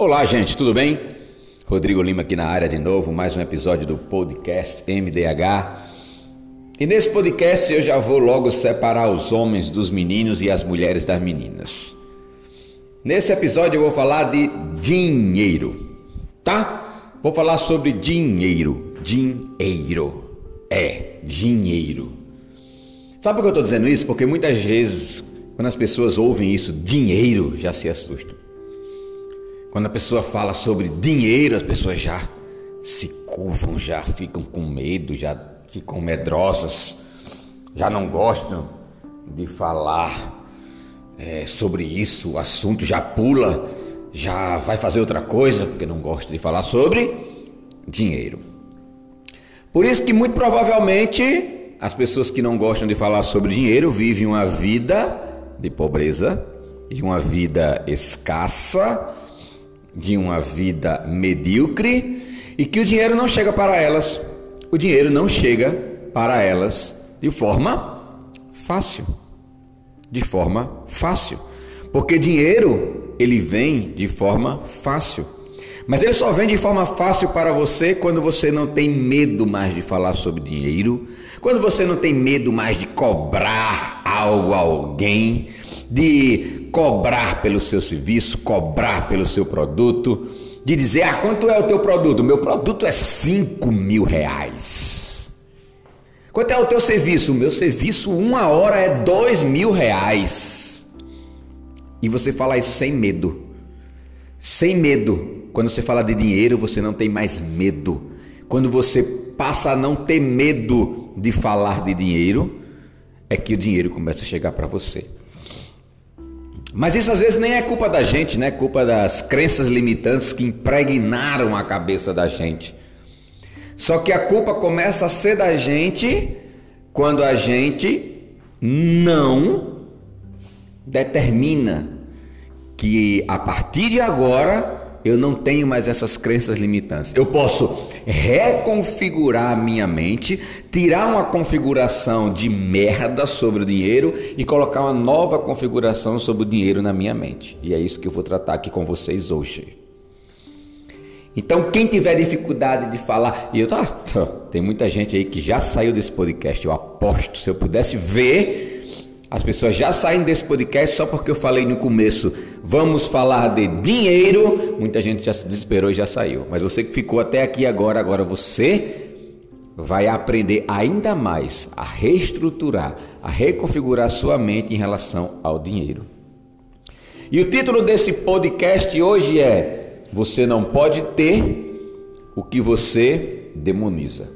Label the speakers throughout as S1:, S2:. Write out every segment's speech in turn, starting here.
S1: Olá, gente, tudo bem? Rodrigo Lima aqui na área de novo, mais um episódio do podcast MDH. E nesse podcast eu já vou logo separar os homens dos meninos e as mulheres das meninas. Nesse episódio eu vou falar de dinheiro, tá? Vou falar sobre dinheiro. Dinheiro. É, dinheiro. Sabe por que eu estou dizendo isso? Porque muitas vezes, quando as pessoas ouvem isso, dinheiro, já se assustam. Quando a pessoa fala sobre dinheiro, as pessoas já se curvam, já ficam com medo, já ficam medrosas, já não gostam de falar é, sobre isso, o assunto já pula, já vai fazer outra coisa, porque não gosta de falar sobre dinheiro. Por isso que muito provavelmente as pessoas que não gostam de falar sobre dinheiro vivem uma vida de pobreza e uma vida escassa, de uma vida medíocre e que o dinheiro não chega para elas. O dinheiro não chega para elas de forma fácil. De forma fácil. Porque dinheiro, ele vem de forma fácil. Mas ele só vem de forma fácil para você quando você não tem medo mais de falar sobre dinheiro, quando você não tem medo mais de cobrar algo a alguém, de cobrar pelo seu serviço, cobrar pelo seu produto, de dizer, ah, quanto é o teu produto? Meu produto é 5 mil reais. Quanto é o teu serviço? Meu serviço, uma hora é dois mil reais. E você fala isso sem medo. Sem medo quando você fala de dinheiro, você não tem mais medo. Quando você passa a não ter medo de falar de dinheiro, é que o dinheiro começa a chegar para você. Mas isso às vezes nem é culpa da gente, né? É culpa das crenças limitantes que impregnaram a cabeça da gente. Só que a culpa começa a ser da gente quando a gente não determina que a partir de agora eu não tenho mais essas crenças limitantes. Eu posso reconfigurar a minha mente, tirar uma configuração de merda sobre o dinheiro e colocar uma nova configuração sobre o dinheiro na minha mente. E é isso que eu vou tratar aqui com vocês hoje. Então, quem tiver dificuldade de falar, e eu tá, tem muita gente aí que já saiu desse podcast, eu aposto, se eu pudesse ver as pessoas já saem desse podcast só porque eu falei no começo, vamos falar de dinheiro. Muita gente já se desesperou e já saiu. Mas você que ficou até aqui agora, agora você vai aprender ainda mais a reestruturar, a reconfigurar sua mente em relação ao dinheiro. E o título desse podcast hoje é: Você não pode ter o que você demoniza.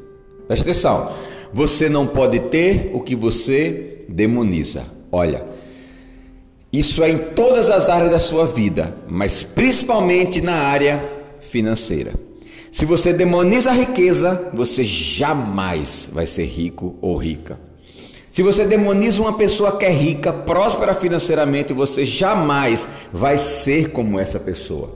S1: Preste atenção. Você não pode ter o que você demoniza. Olha, isso é em todas as áreas da sua vida, mas principalmente na área financeira. Se você demoniza a riqueza, você jamais vai ser rico ou rica. Se você demoniza uma pessoa que é rica, próspera financeiramente, você jamais vai ser como essa pessoa.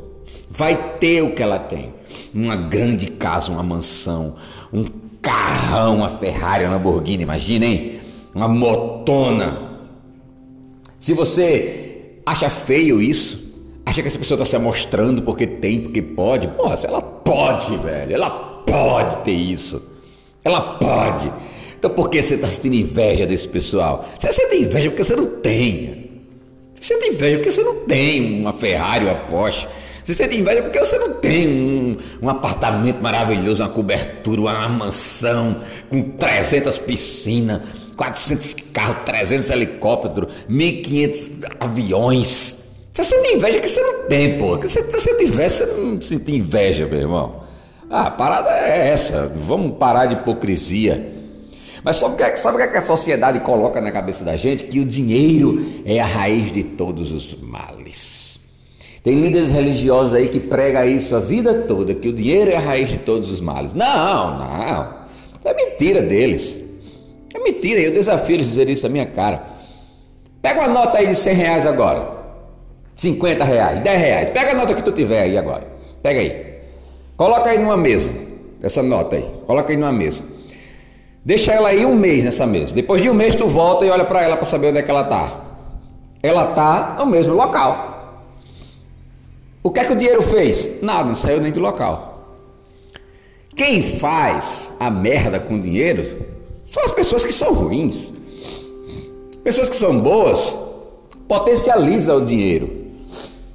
S1: Vai ter o que ela tem: uma grande casa, uma mansão, um carrão, uma Ferrari, uma Lamborghini, imaginem uma motona. Se você acha feio isso, acha que essa pessoa está se mostrando porque tem, porque pode, porra, ela pode, velho, ela pode ter isso. Ela pode. Então por que você está sentindo inveja desse pessoal? Você sente inveja porque você não tem. Você sente inveja porque você não tem uma Ferrari, uma Porsche. Você sente inveja porque você não tem um, um apartamento maravilhoso, uma cobertura, uma mansão com 300 piscinas 400 carros, 300 helicópteros, 1.500 aviões. Você sente inveja que você não tem, pô. Se você inveja, você não sente inveja, meu irmão. Ah, a parada é essa. Vamos parar de hipocrisia. Mas sabe o que, sabe o que a sociedade coloca na cabeça da gente? Que o dinheiro é a raiz de todos os males. Tem líderes religiosos aí que pregam isso a vida toda, que o dinheiro é a raiz de todos os males. Não, não. É mentira deles. Mentira, eu desafio eles dizer isso à minha cara. Pega uma nota aí de 100 reais agora. 50 reais, 10 reais. Pega a nota que tu tiver aí agora. Pega aí. Coloca aí numa mesa. Essa nota aí. Coloca aí numa mesa. Deixa ela aí um mês nessa mesa. Depois de um mês tu volta e olha para ela para saber onde é que ela tá. Ela tá no mesmo local. O que é que o dinheiro fez? Nada, não saiu nem do local. Quem faz a merda com dinheiro são as pessoas que são ruins. Pessoas que são boas potencializa o dinheiro.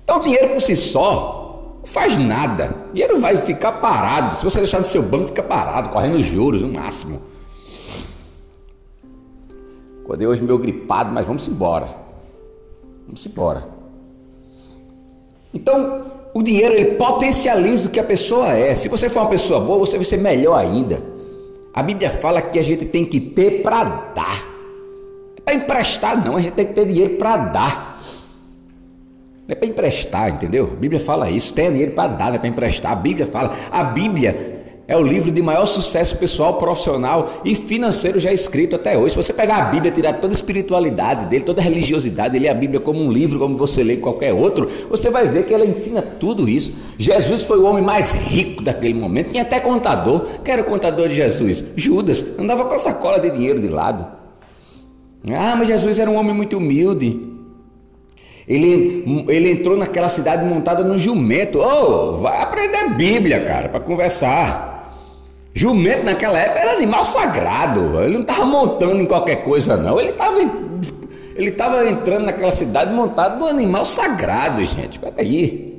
S1: Então o dinheiro por si só não faz nada. O dinheiro vai ficar parado. Se você deixar no seu banco, fica parado, correndo juros no máximo. Acordei hoje meu gripado, mas vamos embora. Vamos embora. Então, o dinheiro ele potencializa o que a pessoa é. Se você for uma pessoa boa, você vai ser melhor ainda. A Bíblia fala que a gente tem que ter para dar. É para emprestar, não. A gente tem que ter dinheiro para dar. Não é para emprestar, entendeu? A Bíblia fala isso. Tem dinheiro para dar, não é para emprestar. A Bíblia fala. A Bíblia é o livro de maior sucesso pessoal, profissional e financeiro já escrito até hoje. Se você pegar a Bíblia, tirar toda a espiritualidade dele, toda a religiosidade, ler a Bíblia como um livro, como você lê qualquer outro, você vai ver que ela ensina tudo isso. Jesus foi o homem mais rico daquele momento, tinha até contador. Quem era o contador de Jesus? Judas, andava com a sacola de dinheiro de lado. Ah, mas Jesus era um homem muito humilde. Ele, ele entrou naquela cidade montada no jumento. Oh, vai aprender Bíblia, cara, para conversar. Jumento naquela época era animal sagrado. Ele não estava montando em qualquer coisa, não. Ele estava ele estava entrando naquela cidade montado num animal sagrado, gente. Peraí.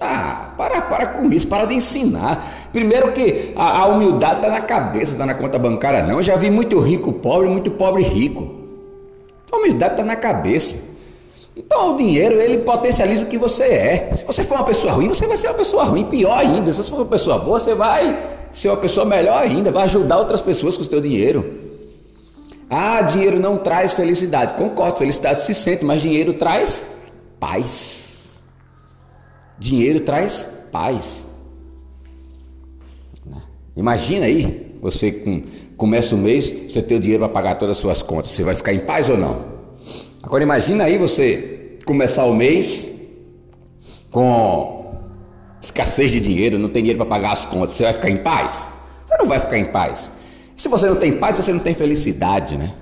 S1: Ah, para, para com isso, para de ensinar. Primeiro que a, a humildade está na cabeça, está na conta bancária, não. Eu já vi muito rico pobre, muito pobre rico. A humildade está na cabeça. Então o dinheiro ele potencializa o que você é. Se você for uma pessoa ruim, você vai ser uma pessoa ruim, pior ainda. Se você for uma pessoa boa, você vai ser uma pessoa melhor ainda, vai ajudar outras pessoas com o seu dinheiro. Ah, dinheiro não traz felicidade. Concordo, felicidade se sente, mas dinheiro traz paz. Dinheiro traz paz. Imagina aí, você com, começa o mês, você tem o dinheiro para pagar todas as suas contas. Você vai ficar em paz ou não? Agora imagina aí você começar o mês com escassez de dinheiro, não tem dinheiro para pagar as contas, você vai ficar em paz? Você não vai ficar em paz. Se você não tem paz, você não tem felicidade, né?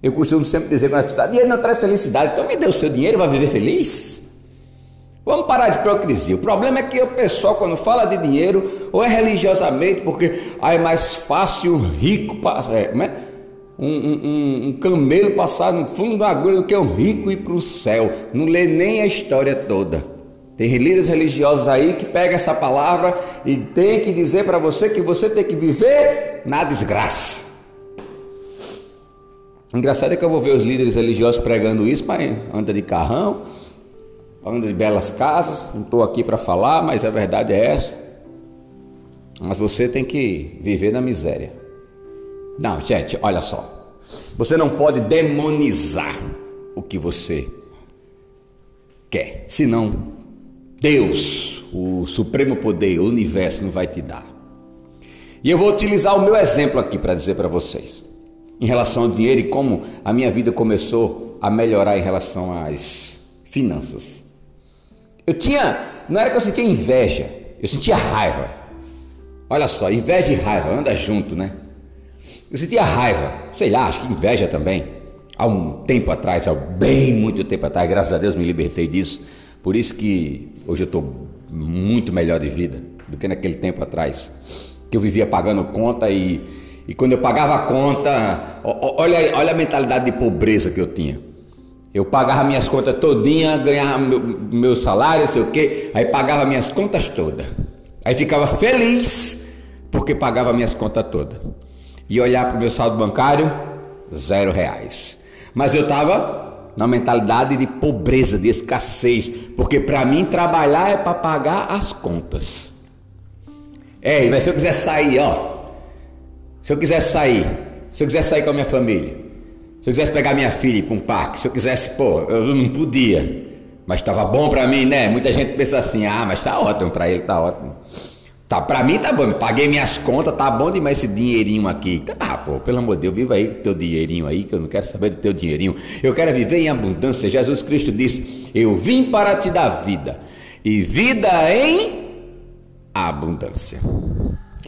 S1: Eu costumo sempre dizer que na dinheiro não traz felicidade, então me dê o seu dinheiro e vai viver feliz. Vamos parar de hipocrisia. O problema é que o pessoal, quando fala de dinheiro, ou é religiosamente, porque ah, é mais fácil rico, é, não é? Um, um, um, camelo passar no fundo da agulha que um rico ir para o céu. Não lê nem a história toda. Tem líderes religiosos aí que pegam essa palavra e tem que dizer para você que você tem que viver na desgraça. Engraçado é que eu vou ver os líderes religiosos pregando isso, mas anda de carrão, anda de belas casas. Não estou aqui para falar, mas a verdade é essa. Mas você tem que viver na miséria. Não, gente, olha só. Você não pode demonizar o que você quer, senão Deus, o supremo poder, o universo não vai te dar. E eu vou utilizar o meu exemplo aqui para dizer para vocês, em relação ao dinheiro e como a minha vida começou a melhorar em relação às finanças. Eu tinha, não era que eu sentia inveja, eu sentia raiva. Olha só, inveja e raiva anda junto, né? Eu sentia raiva, sei lá, acho que inveja também. Há um tempo atrás, há bem muito tempo atrás, graças a Deus me libertei disso. Por isso que hoje eu estou muito melhor de vida do que naquele tempo atrás. Que eu vivia pagando conta e, e quando eu pagava a conta, olha, olha a mentalidade de pobreza que eu tinha. Eu pagava minhas contas todinha, ganhava meu, meu salário, sei o quê, aí pagava minhas contas todas. Aí ficava feliz porque pagava minhas contas todas e olhar para o meu saldo bancário, zero reais. Mas eu estava na mentalidade de pobreza, de escassez, porque para mim trabalhar é para pagar as contas. É, mas se eu quiser sair, ó, se eu quiser sair, se eu quiser sair com a minha família, se eu quisesse pegar minha filha para um parque, se eu quisesse, pô, eu não podia, mas estava bom para mim, né? Muita gente pensa assim, ah, mas está ótimo para ele, está ótimo. Tá, pra mim tá bom, paguei minhas contas, tá bom demais esse dinheirinho aqui. Ah, pô, pelo amor de Deus, viva aí teu dinheirinho aí, que eu não quero saber do teu dinheirinho. Eu quero viver em abundância. Jesus Cristo disse: Eu vim para te dar vida, e vida em abundância.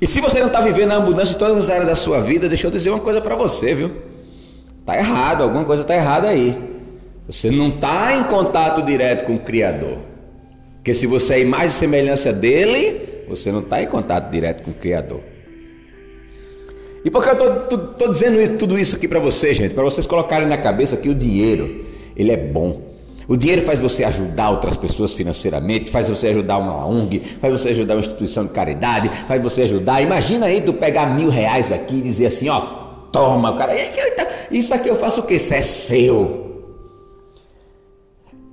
S1: E se você não está vivendo a abundância em todas as áreas da sua vida, deixa eu dizer uma coisa para você, viu? Tá errado, alguma coisa tá errada aí. Você não está em contato direto com o Criador. Porque se você é imagem e semelhança dele, você não está em contato direto com o Criador. E por que eu estou dizendo tudo isso aqui para vocês, gente? Para vocês colocarem na cabeça que o dinheiro, ele é bom. O dinheiro faz você ajudar outras pessoas financeiramente, faz você ajudar uma ONG, faz você ajudar uma instituição de caridade, faz você ajudar. Imagina aí tu pegar mil reais aqui e dizer assim, ó, toma, cara, isso aqui eu faço o quê? Isso é seu.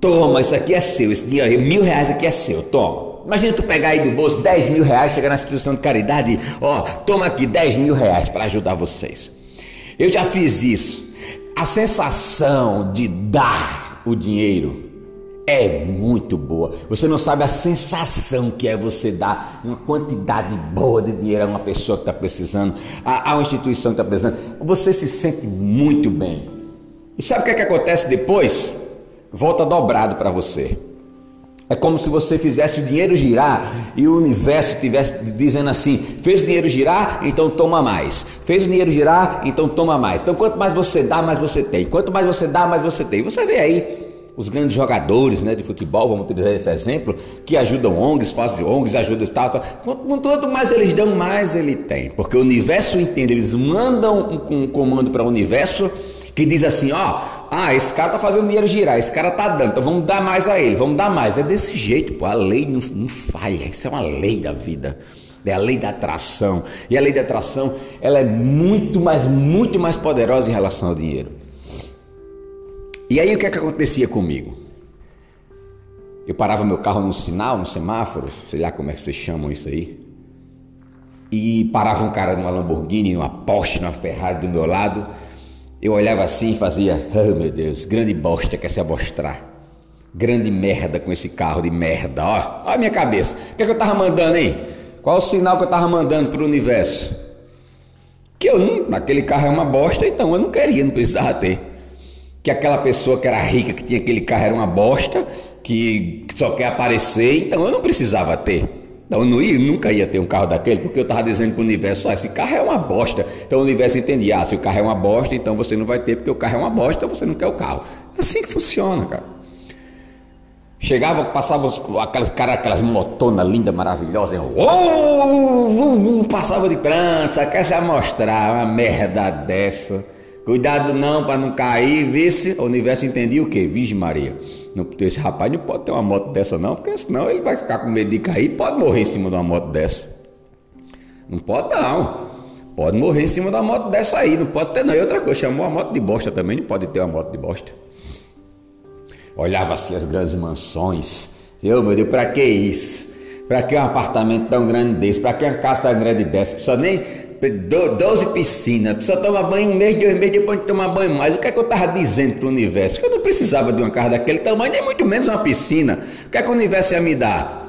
S1: Toma, isso aqui é seu, esse dinheiro, mil reais aqui é seu, toma. Imagina tu pegar aí do bolso 10 mil reais, chegar na instituição de caridade, ó, toma aqui 10 mil reais para ajudar vocês. Eu já fiz isso. A sensação de dar o dinheiro é muito boa. Você não sabe a sensação que é você dar uma quantidade boa de dinheiro a uma pessoa que está precisando, a, a, uma instituição que está precisando. Você se sente muito bem. E sabe o que, é que acontece depois? Volta dobrado para você. É como se você fizesse o dinheiro girar e o universo estivesse dizendo assim: fez o dinheiro girar, então toma mais. Fez o dinheiro girar, então toma mais. Então, quanto mais você dá, mais você tem. Quanto mais você dá, mais você tem. Você vê aí os grandes jogadores né, de futebol, vamos utilizar esse exemplo, que ajudam ONGs, fazem ONGs, ajudam tal, tal. Quanto mais eles dão, mais ele tem. Porque o universo entende, eles mandam um, um comando para o universo que diz assim: ó, ah, esse cara tá fazendo dinheiro girar, esse cara tá dando, então vamos dar mais a ele, vamos dar mais. É desse jeito, pô, a lei não, não falha, isso é uma lei da vida. É a lei da atração. E a lei da atração, ela é muito mais, muito mais poderosa em relação ao dinheiro. E aí o que é que acontecia comigo? Eu parava meu carro no sinal, no semáforo, sei lá como é que vocês chamam isso aí. E parava um cara numa Lamborghini, numa Porsche, numa Ferrari do meu lado. Eu olhava assim e fazia, oh meu Deus, grande bosta quer se amostrar. Grande merda com esse carro de merda, ó. Ó a minha cabeça. O que, é que eu tava mandando, hein? Qual o sinal que eu tava mandando pro universo? Que eu não, aquele carro é uma bosta, então eu não queria, não precisava ter. Que aquela pessoa que era rica, que tinha aquele carro era uma bosta, que só quer aparecer, então eu não precisava ter. Então eu não ia, nunca ia ter um carro daquele, porque eu estava dizendo para o universo, ah, esse carro é uma bosta. Então o universo entendia, ah, se o carro é uma bosta, então você não vai ter, porque o carro é uma bosta, você não quer o carro. É assim que funciona, cara. Chegava, passava aquelas cara, aquelas motonas lindas, maravilhosas, oh, passava de pranto, só quer se amostrar, uma merda dessa. Cuidado não para não cair, vê-se. O universo entendia o quê? Virgem Maria. Não, esse rapaz não pode ter uma moto dessa não, porque senão ele vai ficar com medo de cair pode morrer em cima de uma moto dessa. Não pode não. Pode morrer em cima de uma moto dessa aí, não pode ter não. E outra coisa, chamou a moto de bosta também, não pode ter uma moto de bosta. Olhava assim as grandes mansões. Eu, meu Deus, para que isso? Para que um apartamento tão grande desse? Para que uma casa tão grande dessa? Precisa nem 12 piscinas, precisa tomar banho um mês, dois meses depois de tomar banho mais. O que é que eu estava dizendo para o universo? Que eu não precisava de uma casa daquele tamanho, nem muito menos uma piscina. O que é que o universo ia me dar?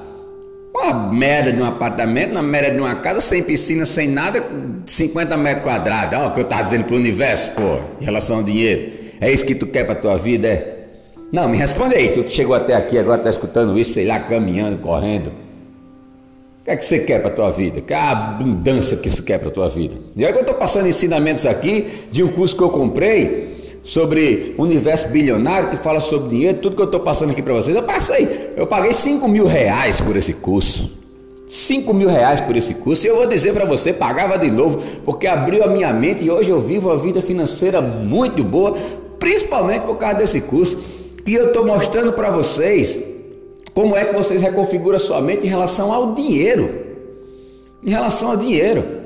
S1: Uma merda de um apartamento, uma merda de uma casa, sem piscina, sem nada, 50 metros quadrados. Olha o que eu estava dizendo para o universo, pô, em relação ao dinheiro. É isso que tu quer para tua vida, é? Não, me responde aí, tu chegou até aqui, agora está escutando isso, sei lá, caminhando, correndo. O que é que você quer para a tua vida? Que é a abundância que isso quer para a tua vida. E aí eu estou passando ensinamentos aqui de um curso que eu comprei sobre universo bilionário, que fala sobre dinheiro, tudo que eu estou passando aqui para vocês. Eu passei, eu paguei 5 mil reais por esse curso. 5 mil reais por esse curso. E eu vou dizer para você, pagava de novo, porque abriu a minha mente e hoje eu vivo uma vida financeira muito boa, principalmente por causa desse curso. E eu estou mostrando para vocês como é que vocês reconfiguram a sua mente em relação ao dinheiro? Em relação ao dinheiro.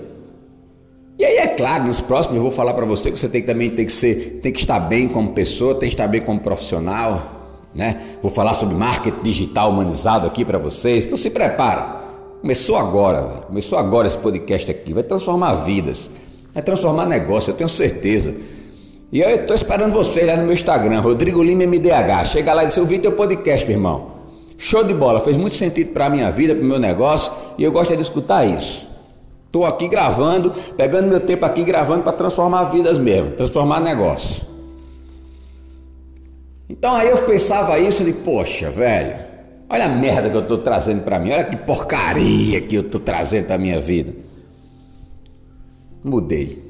S1: E aí é claro, nos próximos eu vou falar para você que você tem que também tem que ser, tem que estar bem como pessoa, tem que estar bem como profissional, né? Vou falar sobre marketing digital humanizado aqui para vocês. Então se prepara. Começou agora, começou agora esse podcast aqui, vai transformar vidas, vai transformar negócio, eu tenho certeza. E eu estou esperando vocês lá no meu Instagram, Rodrigo Lima MDH. Chega lá e diz: Eu vi teu podcast, meu irmão. Show de bola, fez muito sentido para a minha vida, para o meu negócio e eu gosto de escutar isso. Estou aqui gravando, pegando meu tempo aqui gravando para transformar vidas mesmo, transformar negócio. Então aí eu pensava isso de, poxa, velho, olha a merda que eu estou trazendo para mim, olha que porcaria que eu estou trazendo para minha vida. Mudei.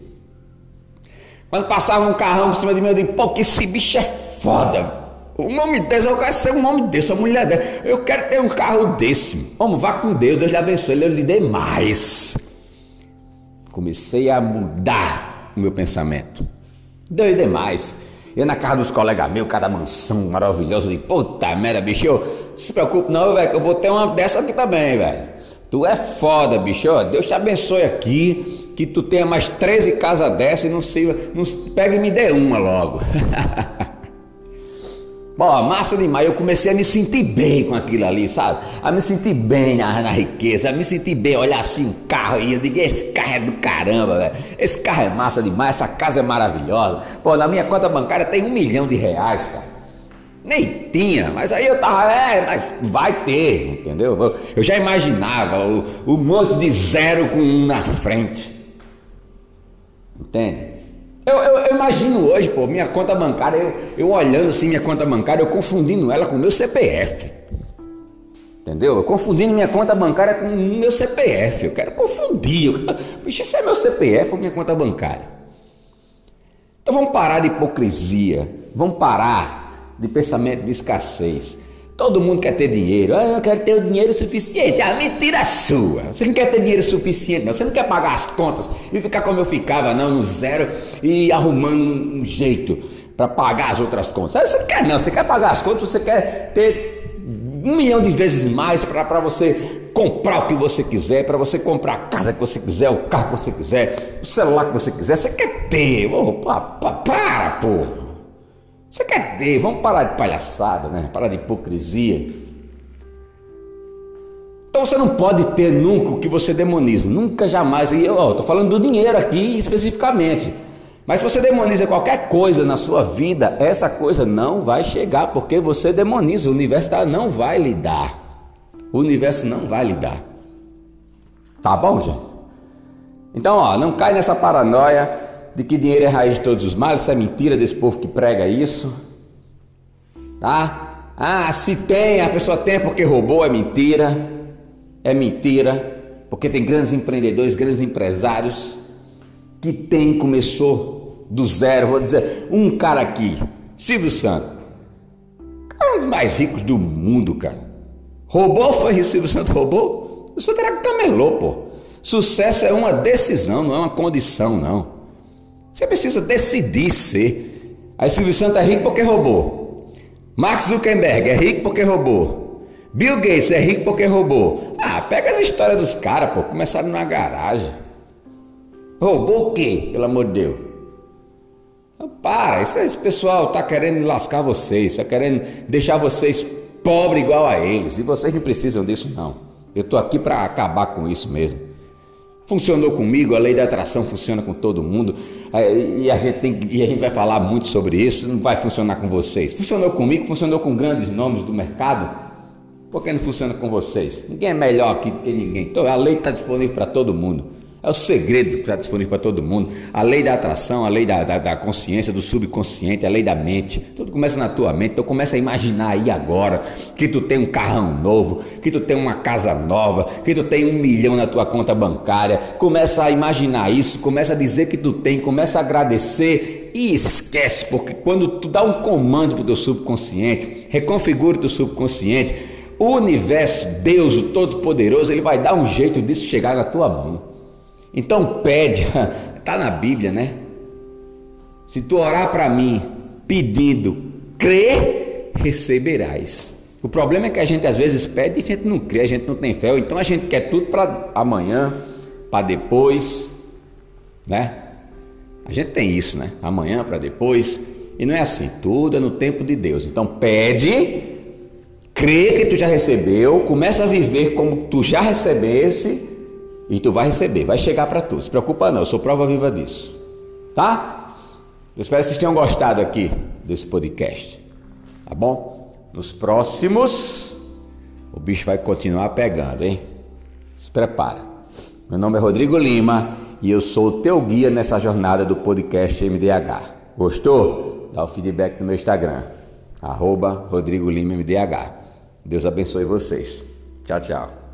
S1: Quando passava um carrão por cima de mim, eu digo, pô, que esse bicho é foda. Um homem desse, eu quero ser um homem desse, uma mulher dessa. Eu quero ter um carro desse. Vamos, vá com Deus, Deus lhe abençoe, eu lhe dê mais. Comecei a mudar o meu pensamento. Deus dê mais. Eu na casa dos colegas meus, cada mansão maravilhosa, de puta merda, bicho, eu, se preocupe não, velho, que eu vou ter uma dessa aqui também, velho. Tu é foda, bicho, Deus te abençoe aqui, que tu tenha mais 13 casas dessas e não se, não, pega e me dê uma logo. Bom, massa demais. Eu comecei a me sentir bem com aquilo ali, sabe? A me sentir bem na, na riqueza, a me sentir bem, olhar assim um carro e eu digo, esse carro é do caramba, velho. Esse carro é massa demais, essa casa é maravilhosa. Pô, na minha conta bancária tem um milhão de reais, cara. Nem tinha, mas aí eu tava, é, mas vai ter, entendeu? Eu já imaginava o, o monte de zero com um na frente. Entende? Eu, eu, eu, imagino hoje, pô, minha conta bancária, eu, eu olhando assim minha conta bancária, eu confundindo ela com o meu CPF. Entendeu? Eu confundindo minha conta bancária com o meu CPF. Eu quero confundir. Eu Bicho, esse é meu CPF ou minha conta bancária? Então vamos parar de hipocrisia. Vamos parar de pensamento de escassez. Todo mundo quer ter dinheiro. Ah, eu quero ter o dinheiro suficiente. Ah, mentira sua. Você não quer ter dinheiro suficiente, não. Você não quer pagar as contas e ficar como eu ficava, não, no zero e arrumando um jeito para pagar as outras contas. Você não quer, não. Você quer pagar as contas, você quer ter um milhão de vezes mais para você comprar o que você quiser, para você comprar a casa que você quiser, o carro que você quiser, o celular que você quiser. Você quer ter. Oh, para, para, porra. Você quer ter? Vamos parar de palhaçada, né? Parar de hipocrisia. Então você não pode ter nunca o que você demoniza, nunca jamais. E eu estou falando do dinheiro aqui especificamente. Mas se você demoniza qualquer coisa na sua vida, essa coisa não vai chegar, porque você demoniza. O universo tá, não vai lhe dar. O universo não vai lhe dar. Tá bom, gente? Então, ó, não cai nessa paranoia de que dinheiro é raiz de todos os males, isso é mentira desse povo que prega isso. Tá? Ah, se tem, a pessoa tem porque roubou, é mentira. É mentira, porque tem grandes empreendedores, grandes empresários que tem, começou do zero. Vou dizer, um cara aqui, Silvio Santos, cara, um dos mais ricos do mundo, cara. Roubou, foi Silvio Santos roubou? O Santos era camelô, pô. Sucesso é uma decisão, não é uma condição, não. Você precisa decidir ser. Aí Silvio Santos é rico porque roubou. Mark Zuckerberg é rico porque roubou. Bill Gates é rico porque roubou. Ah, pega as histórias dos caras, pô. Começaram na garagem. Roubou o quê, pelo amor de Deus? Para, isso, esse pessoal tá querendo lascar vocês, está querendo deixar vocês pobres igual a eles. E vocês não precisam disso, não. Eu estou aqui para acabar com isso mesmo. Funcionou comigo, a lei da atração funciona com todo mundo, e a gente, tem, e a gente vai falar muito sobre isso, não vai funcionar com vocês. Funcionou comigo, funcionou com grandes nomes do mercado, por que não funciona com vocês? Ninguém é melhor aqui do que ninguém, então a lei está disponível para todo mundo. É o segredo que está disponível para todo mundo. A lei da atração, a lei da, da, da, consciência, do subconsciente, a lei da mente. Tudo começa na tua mente. Então começa a imaginar aí agora que tu tem um carrão novo, que tu tem uma casa nova, que tu tem um milhão na tua conta bancária. Começa a imaginar isso, começa a dizer que tu tem, começa a agradecer e esquece, porque quando tu dá um comando para o teu subconsciente, reconfigura o teu subconsciente, o universo, Deus, o Todo-Poderoso, ele vai dar um jeito disso chegar na tua mão. Então pede, está na Bíblia, né? Se tu orar para mim pedindo, crê, receberás. O problema é que a gente às vezes pede e a gente não crê, a gente não tem fé, então a gente quer tudo para amanhã, para depois, né? A gente tem isso, né? Amanhã para depois, e não é assim, tudo é no tempo de Deus. Então pede, crê que tu já recebeu, começa a viver como tu já recebesse e tu vai receber, vai chegar para tu. Se preocupa não, eu sou prova viva disso. Tá? Eu espero que vocês tenham gostado aqui desse podcast. Tá bom? Nos próximos, o bicho vai continuar pegando, hein? Se prepara. Meu nome é Rodrigo Lima e eu sou o teu guia nessa jornada do podcast MDH. Gostou? Dá o feedback no meu Instagram, arroba Rodrigo Lima MDH. Deus abençoe vocês. Tchau, tchau.